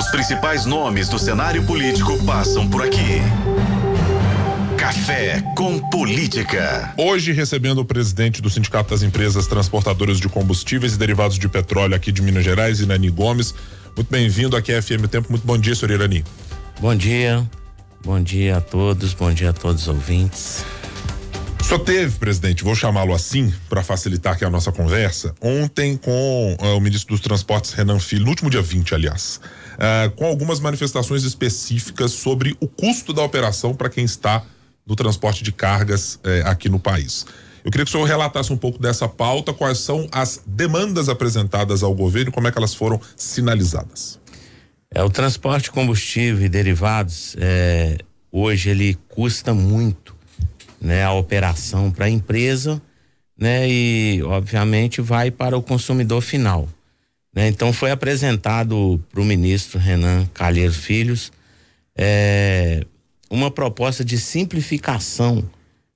Os principais nomes do cenário político passam por aqui. Café com Política. Hoje recebendo o presidente do Sindicato das Empresas Transportadoras de Combustíveis e Derivados de Petróleo aqui de Minas Gerais, Irani Gomes. Muito bem-vindo aqui à FM Tempo. Muito bom dia, senhor Irani. Bom dia. Bom dia a todos, bom dia a todos os ouvintes. Só teve, presidente, vou chamá-lo assim para facilitar aqui a nossa conversa, ontem com uh, o ministro dos Transportes Renan Filho, no último dia 20, aliás, uh, com algumas manifestações específicas sobre o custo da operação para quem está do transporte de cargas eh, aqui no país. Eu queria que o senhor relatasse um pouco dessa pauta, quais são as demandas apresentadas ao governo como é que elas foram sinalizadas. É, o transporte combustível e derivados, é, hoje ele custa muito, né, a operação para a empresa, né, e obviamente vai para o consumidor final. Né? Então foi apresentado para o ministro Renan Calheiros Filhos é, uma proposta de simplificação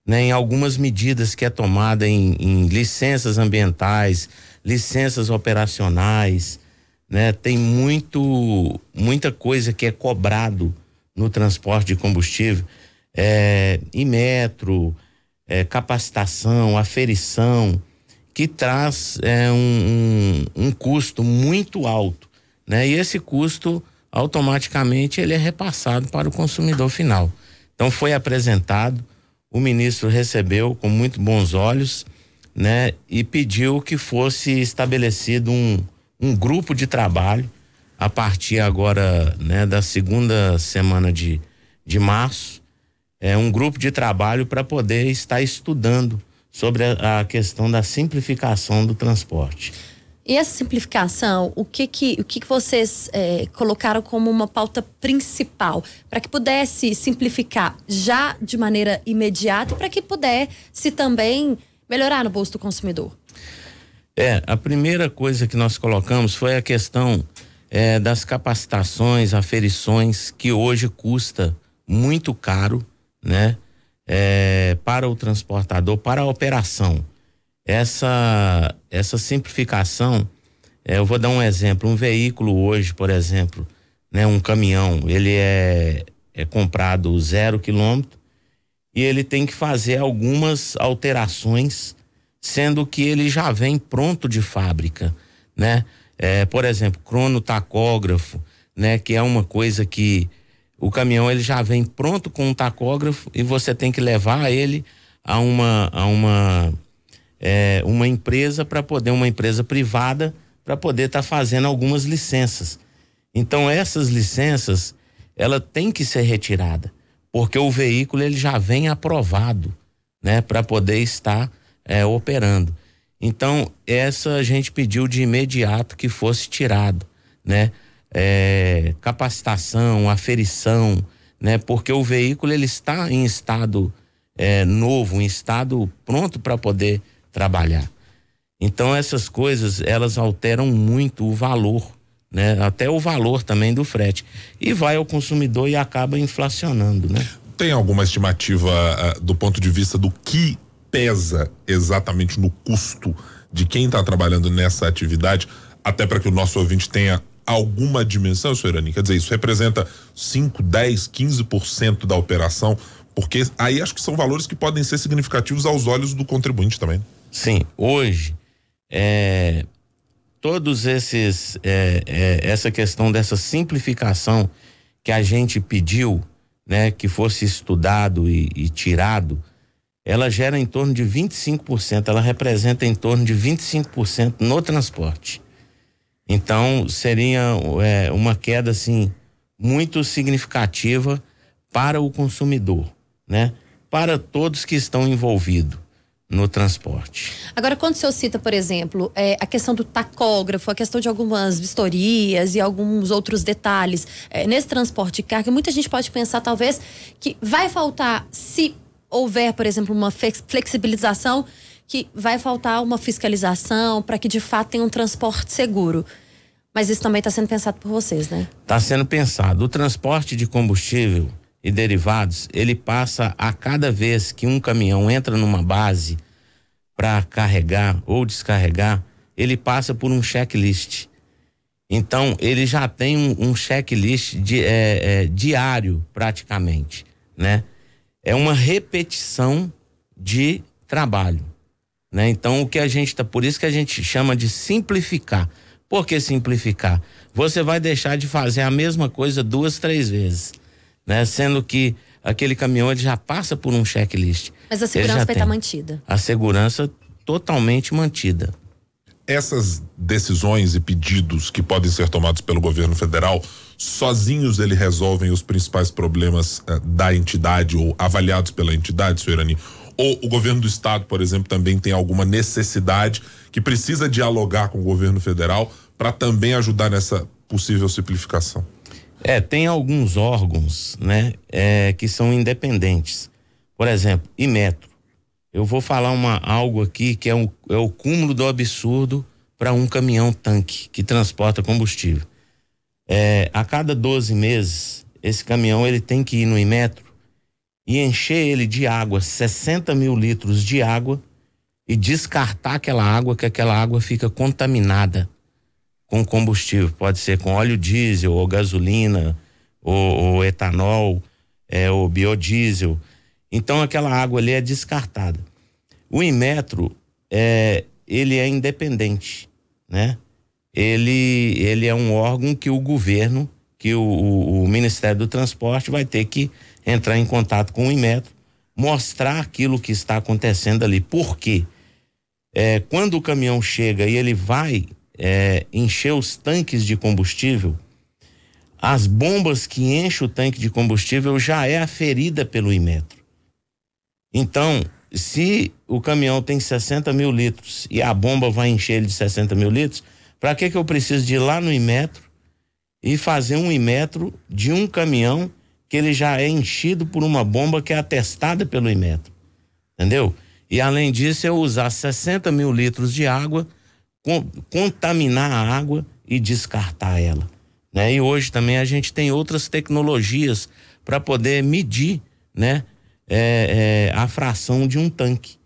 né, em algumas medidas que é tomada em, em licenças ambientais, licenças operacionais, né? Tem muito muita coisa que é cobrado no transporte de combustível, é, em metro, é, capacitação, aferição, que traz é, um, um, um custo muito alto, né? E esse custo automaticamente ele é repassado para o consumidor final. Então foi apresentado, o ministro recebeu com muito bons olhos, né? E pediu que fosse estabelecido um, um grupo de trabalho a partir agora, né, da segunda semana de, de março, é um grupo de trabalho para poder estar estudando sobre a, a questão da simplificação do transporte. E essa simplificação, o que que, o que, que vocês é, colocaram como uma pauta principal para que pudesse simplificar já de maneira imediata e para que pudesse também melhorar no bolso do consumidor? É, a primeira coisa que nós colocamos foi a questão é, das capacitações, aferições, que hoje custa muito caro, né? É, para o transportador, para a operação. Essa essa simplificação é, eu vou dar um exemplo. Um veículo hoje por exemplo né um caminhão ele é é comprado zero quilômetro e ele tem que fazer algumas alterações sendo que ele já vem pronto de fábrica né? É, por exemplo cronotacógrafo né que é uma coisa que o caminhão ele já vem pronto com um tacógrafo e você tem que levar ele a uma a uma é, uma empresa para poder, uma empresa privada, para poder estar tá fazendo algumas licenças. Então essas licenças, ela tem que ser retirada, porque o veículo ele já vem aprovado, né, para poder estar é, operando. Então essa a gente pediu de imediato que fosse tirado, né, é, capacitação, aferição, né, porque o veículo ele está em estado é, novo, em estado pronto para poder trabalhar. Então essas coisas elas alteram muito o valor, né? Até o valor também do frete e vai ao consumidor e acaba inflacionando, né? Tem alguma estimativa uh, do ponto de vista do que pesa exatamente no custo de quem está trabalhando nessa atividade, até para que o nosso ouvinte tenha alguma dimensão, senhor Irani? Quer dizer, isso representa 5, 10, 15% da operação, porque aí acho que são valores que podem ser significativos aos olhos do contribuinte também. Sim, hoje é, todos esses é, é, essa questão dessa simplificação que a gente pediu, né, que fosse estudado e, e tirado, ela gera em torno de 25%, ela representa em torno de 25% no transporte. Então seria é, uma queda assim muito significativa para o consumidor, né? Para todos que estão envolvidos no transporte. Agora, quando o senhor cita, por exemplo, é, a questão do tacógrafo, a questão de algumas vistorias e alguns outros detalhes é, nesse transporte de carga, muita gente pode pensar, talvez, que vai faltar, se houver, por exemplo, uma flexibilização, que vai faltar uma fiscalização para que de fato tenha um transporte seguro. Mas isso também está sendo pensado por vocês, né? Está sendo pensado. O transporte de combustível e derivados, ele passa a cada vez que um caminhão entra numa base para carregar ou descarregar, ele passa por um checklist. Então, ele já tem um, um checklist de, é, é, diário, praticamente, né? É uma repetição de trabalho, né? Então, o que a gente tá, por isso que a gente chama de simplificar. Por que simplificar? Você vai deixar de fazer a mesma coisa duas, três vezes, né? Sendo que aquele caminhão ele já passa por um checklist. Mas a segurança vai estar mantida. A segurança totalmente mantida essas decisões e pedidos que podem ser tomados pelo governo federal, sozinhos eles resolvem os principais problemas eh, da entidade ou avaliados pela entidade, senhor Irani? Ou o governo do estado, por exemplo, também tem alguma necessidade que precisa dialogar com o governo federal para também ajudar nessa possível simplificação? É, tem alguns órgãos, né, é, que são independentes. Por exemplo, Imetro eu vou falar uma, algo aqui que é, um, é o cúmulo do absurdo para um caminhão tanque que transporta combustível. É, a cada 12 meses, esse caminhão ele tem que ir no Imetro e encher ele de água, 60 mil litros de água, e descartar aquela água, que aquela água fica contaminada com combustível. Pode ser com óleo diesel, ou gasolina, ou, ou etanol, é, ou biodiesel. Então aquela água ali é descartada. O Inmetro é, ele é independente, né? Ele, ele é um órgão que o governo, que o, o, o Ministério do Transporte vai ter que entrar em contato com o Inmetro, mostrar aquilo que está acontecendo ali. Por quê? É, quando o caminhão chega e ele vai é, encher os tanques de combustível, as bombas que enchem o tanque de combustível já é aferida pelo Imetro. Então, se o caminhão tem 60 mil litros e a bomba vai encher ele de 60 mil litros, para que que eu preciso de ir lá no Imetro e fazer um Imetro de um caminhão que ele já é enchido por uma bomba que é atestada pelo Imetro? Entendeu? E além disso, eu usar 60 mil litros de água, contaminar a água e descartar ela. Né? E hoje também a gente tem outras tecnologias para poder medir, né? é, é, a fração de um tanque.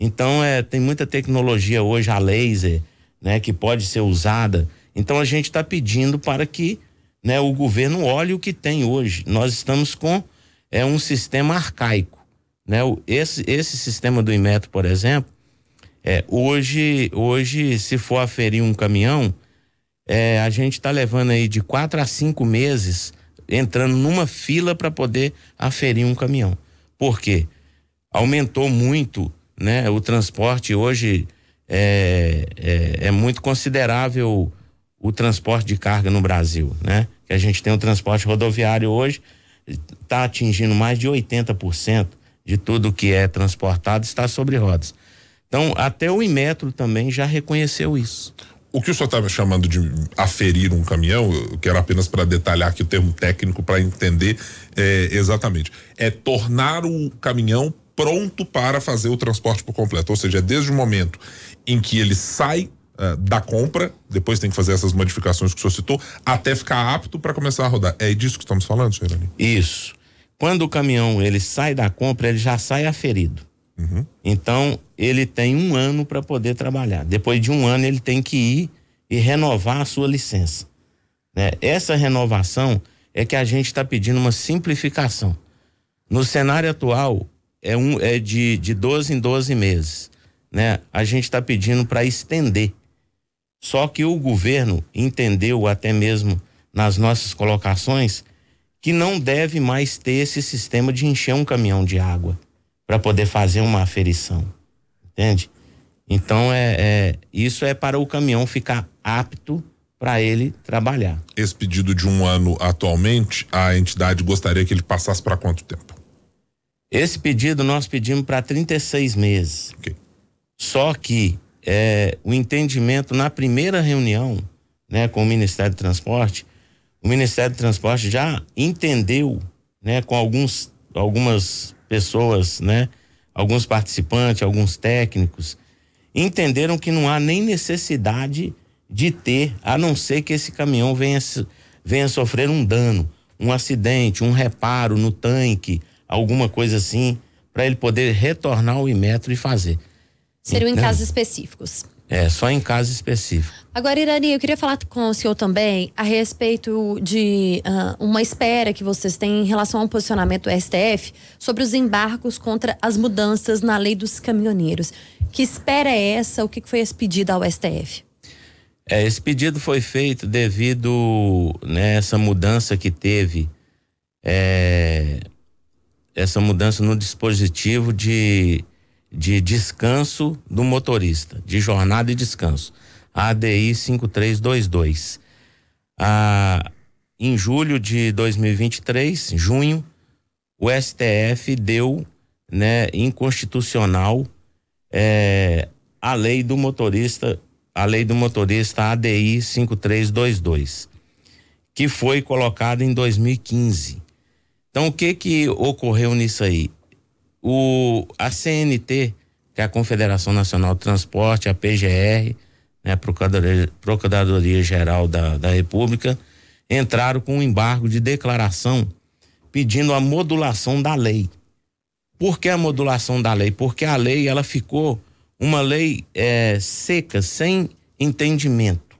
Então é, tem muita tecnologia hoje, a laser, né, que pode ser usada. Então a gente está pedindo para que né, o governo olhe o que tem hoje. Nós estamos com é um sistema arcaico. Né? Esse, esse sistema do Inmetro, por exemplo, é, hoje, hoje, se for aferir um caminhão, é, a gente está levando aí de quatro a cinco meses entrando numa fila para poder aferir um caminhão. Por quê? Aumentou muito, né? O transporte hoje é, é, é muito considerável o transporte de carga no Brasil, né? Que a gente tem o transporte rodoviário hoje está atingindo mais de 80% de tudo que é transportado está sobre rodas. Então, até o Imetro também já reconheceu isso. O que o senhor estava chamando de aferir um caminhão, eu quero apenas para detalhar aqui o termo técnico para entender é, exatamente. É tornar o caminhão pronto para fazer o transporte por completo. Ou seja, é desde o momento em que ele sai uh, da compra, depois tem que fazer essas modificações que o senhor citou, até ficar apto para começar a rodar. É disso que estamos falando, senhor Irani? Isso. Quando o caminhão ele sai da compra, ele já sai aferido. Uhum. Então, ele tem um ano para poder trabalhar. Depois de um ano, ele tem que ir e renovar a sua licença. Né? Essa renovação é que a gente está pedindo uma simplificação. No cenário atual, é, um, é de, de 12 em 12 meses. Né? A gente está pedindo para estender. Só que o governo entendeu, até mesmo nas nossas colocações, que não deve mais ter esse sistema de encher um caminhão de água para poder fazer uma aferição, entende? Então é, é, isso é para o caminhão ficar apto para ele trabalhar. Esse pedido de um ano atualmente, a entidade gostaria que ele passasse para quanto tempo? Esse pedido nós pedimos para 36 meses. Okay. Só que é, o entendimento na primeira reunião, né, com o Ministério do Transporte, o Ministério do Transporte já entendeu, né, com alguns algumas pessoas, né? Alguns participantes, alguns técnicos, entenderam que não há nem necessidade de ter, a não ser que esse caminhão venha, venha sofrer um dano, um acidente, um reparo no tanque, alguma coisa assim, para ele poder retornar ao Imetro e fazer. Seriam então, em casos específicos. É, só em caso específico. Agora, Irani, eu queria falar com o senhor também a respeito de uh, uma espera que vocês têm em relação ao posicionamento do STF sobre os embargos contra as mudanças na lei dos caminhoneiros. Que espera é essa? O que foi esse pedido ao STF? É, esse pedido foi feito devido nessa né, mudança que teve, é, essa mudança no dispositivo de de descanso do motorista, de jornada e descanso. ADI 5322. Ah, em julho de 2023, junho, o STF deu né, inconstitucional é, a lei do motorista, a lei do motorista ADI 5322, que foi colocada em 2015. Então, o que que ocorreu nisso aí? O, a CNT, que é a Confederação Nacional de Transporte, a PGR, né, Procuradoria, Procuradoria Geral da, da República, entraram com um embargo de declaração pedindo a modulação da lei. Por que a modulação da lei? Porque a lei ela ficou uma lei é, seca, sem entendimento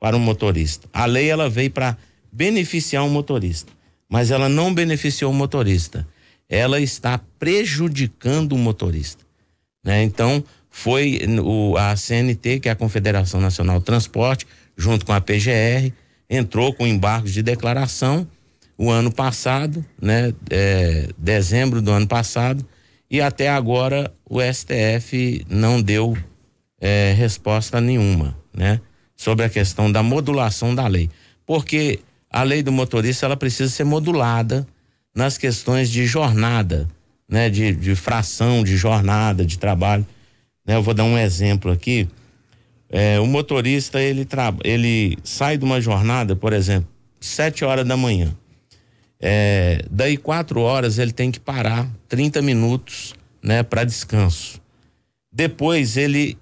para o motorista. A lei ela veio para beneficiar o motorista, mas ela não beneficiou o motorista ela está prejudicando o motorista. Né? Então, foi o, a CNT, que é a Confederação Nacional do Transporte, junto com a PGR, entrou com embargos de declaração o ano passado, né? É, dezembro do ano passado, e até agora o STF não deu é, resposta nenhuma, né? Sobre a questão da modulação da lei. Porque a lei do motorista ela precisa ser modulada nas questões de jornada, né? De, de fração de jornada, de trabalho. Né? Eu vou dar um exemplo aqui. É, o motorista, ele, ele sai de uma jornada, por exemplo, sete horas da manhã. É, daí quatro horas ele tem que parar 30 minutos né, para descanso. Depois ele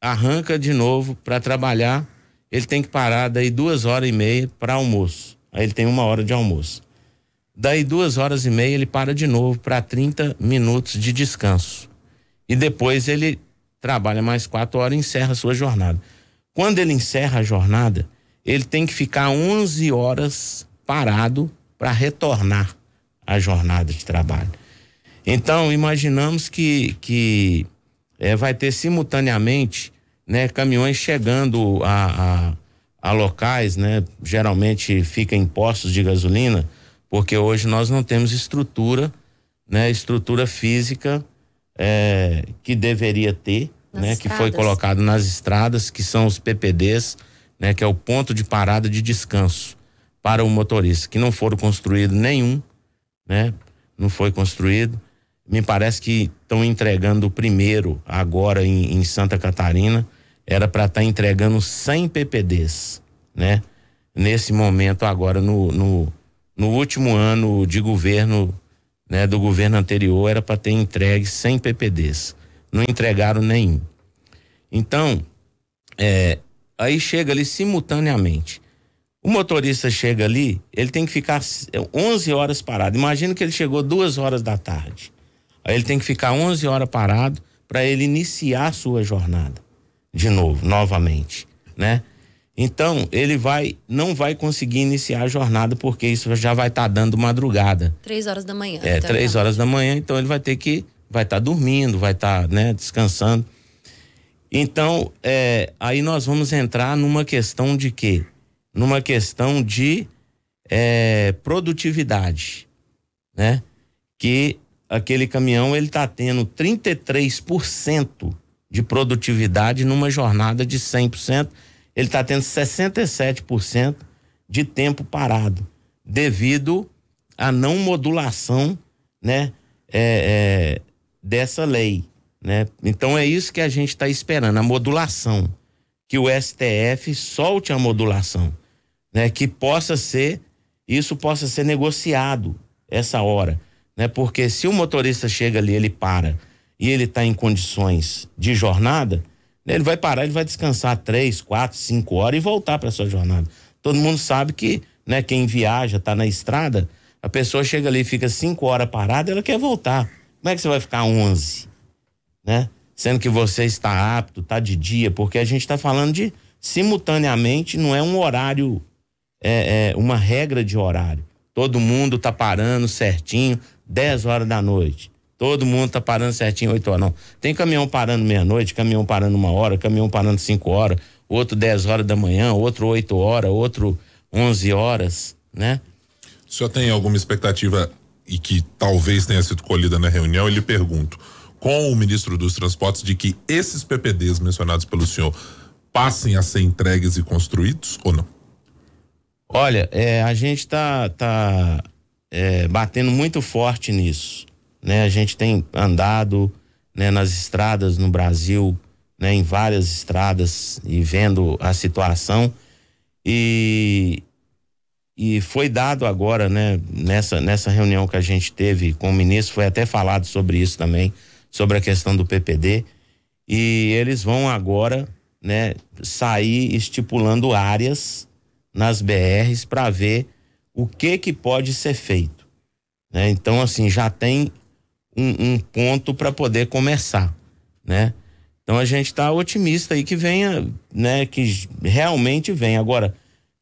arranca de novo para trabalhar, ele tem que parar daí duas horas e meia para almoço. Aí ele tem uma hora de almoço. Daí duas horas e meia ele para de novo para 30 minutos de descanso. E depois ele trabalha mais quatro horas e encerra a sua jornada. Quando ele encerra a jornada, ele tem que ficar 11 horas parado para retornar à jornada de trabalho. Então, imaginamos que, que é, vai ter simultaneamente né, caminhões chegando a, a, a locais, né, geralmente fica em postos de gasolina, porque hoje nós não temos estrutura, né, estrutura física é, que deveria ter, nas né, estradas. que foi colocado nas estradas, que são os PPDs, né, que é o ponto de parada de descanso para o motorista, que não foram construídos nenhum, né, não foi construído. Me parece que estão entregando o primeiro agora em, em Santa Catarina, era para estar tá entregando 100 PPDs, né? Nesse momento agora no, no no último ano de governo, né, do governo anterior, era para ter entregue 100 PPDs. Não entregaram nenhum. Então, é, aí chega ali simultaneamente. O motorista chega ali, ele tem que ficar 11 horas parado. Imagina que ele chegou duas horas da tarde. Aí ele tem que ficar 11 horas parado para ele iniciar a sua jornada de novo, novamente, né? Então, ele vai não vai conseguir iniciar a jornada porque isso já vai estar tá dando madrugada. Três horas da manhã. É, três horas da manhã, então ele vai ter que, vai estar tá dormindo, vai estar, tá, né, descansando. Então, é, aí nós vamos entrar numa questão de quê? Numa questão de é, produtividade, né? Que aquele caminhão, ele tá tendo 33% de produtividade numa jornada de 100%, ele está tendo 67% de tempo parado, devido à não modulação, né, é, é, dessa lei, né? Então é isso que a gente está esperando, a modulação, que o STF solte a modulação, né? Que possa ser, isso possa ser negociado essa hora, né? Porque se o motorista chega ali, ele para e ele está em condições de jornada, ele vai parar, ele vai descansar três, quatro, cinco horas e voltar para sua jornada. Todo mundo sabe que, né, quem viaja, tá na estrada, a pessoa chega ali, fica cinco horas parada, ela quer voltar. Como é que você vai ficar onze, né? sendo que você está apto, está de dia, porque a gente está falando de simultaneamente, não é um horário, é, é uma regra de horário. Todo mundo está parando certinho, 10 horas da noite. Todo mundo tá parando certinho 8 horas. Não. Tem caminhão parando meia-noite, caminhão parando uma hora, caminhão parando 5 horas, outro 10 horas da manhã, outro 8 horas, outro 11 horas, né? O senhor tem alguma expectativa e que talvez tenha sido colhida na reunião? Eu lhe pergunto, com o ministro dos Transportes, de que esses PPDs mencionados pelo senhor passem a ser entregues e construídos ou não? Olha, é, a gente está tá, é, batendo muito forte nisso né? A gente tem andado né, nas estradas no Brasil, né, em várias estradas e vendo a situação e e foi dado agora, né, nessa nessa reunião que a gente teve com o ministro, foi até falado sobre isso também, sobre a questão do PPD e eles vão agora, né, sair estipulando áreas nas BRs para ver o que que pode ser feito, né? Então assim, já tem um, um ponto para poder começar, né? Então a gente está otimista aí que venha, né? Que realmente venha. Agora,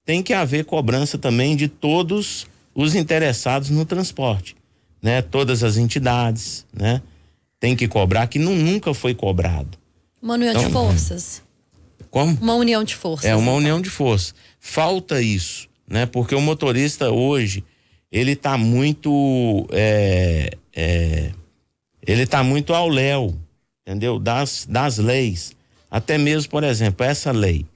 tem que haver cobrança também de todos os interessados no transporte, né? Todas as entidades, né? Tem que cobrar que não, nunca foi cobrado. Uma união então, de forças. Como? Uma união de forças. É uma então. união de forças. Falta isso, né? Porque o motorista hoje ele está muito é, é, ele está muito ao léu, entendeu? Das, das leis. Até mesmo, por exemplo, essa lei,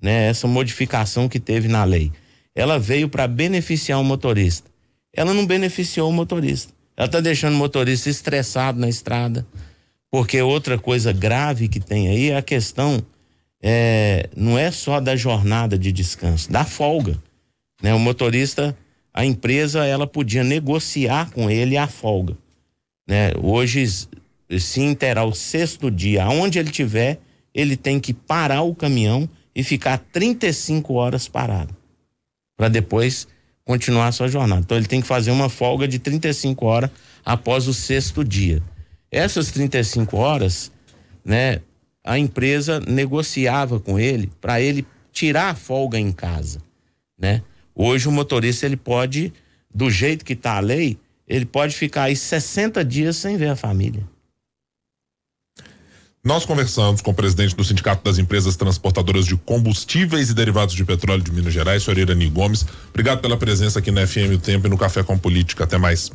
né? Essa modificação que teve na lei, ela veio para beneficiar o motorista. Ela não beneficiou o motorista. Ela está deixando o motorista estressado na estrada. Porque outra coisa grave que tem aí é a questão é, não é só da jornada de descanso, da folga. Né? O motorista, a empresa, ela podia negociar com ele a folga. Né? Hoje, se interar o sexto dia, aonde ele tiver, ele tem que parar o caminhão e ficar 35 horas parado para depois continuar a sua jornada. Então ele tem que fazer uma folga de 35 horas após o sexto dia. Essas 35 horas, né, a empresa negociava com ele para ele tirar a folga em casa, né? Hoje o motorista ele pode, do jeito que está a lei, ele pode ficar aí 60 dias sem ver a família. Nós conversamos com o presidente do Sindicato das Empresas Transportadoras de Combustíveis e Derivados de Petróleo de Minas Gerais, senhor Irani Gomes. Obrigado pela presença aqui na FM O Tempo e no Café com Política. Até mais.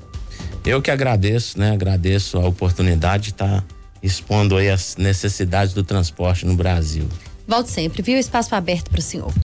Eu que agradeço, né? Agradeço a oportunidade de estar expondo aí as necessidades do transporte no Brasil. Volte sempre, viu? Espaço aberto para o senhor.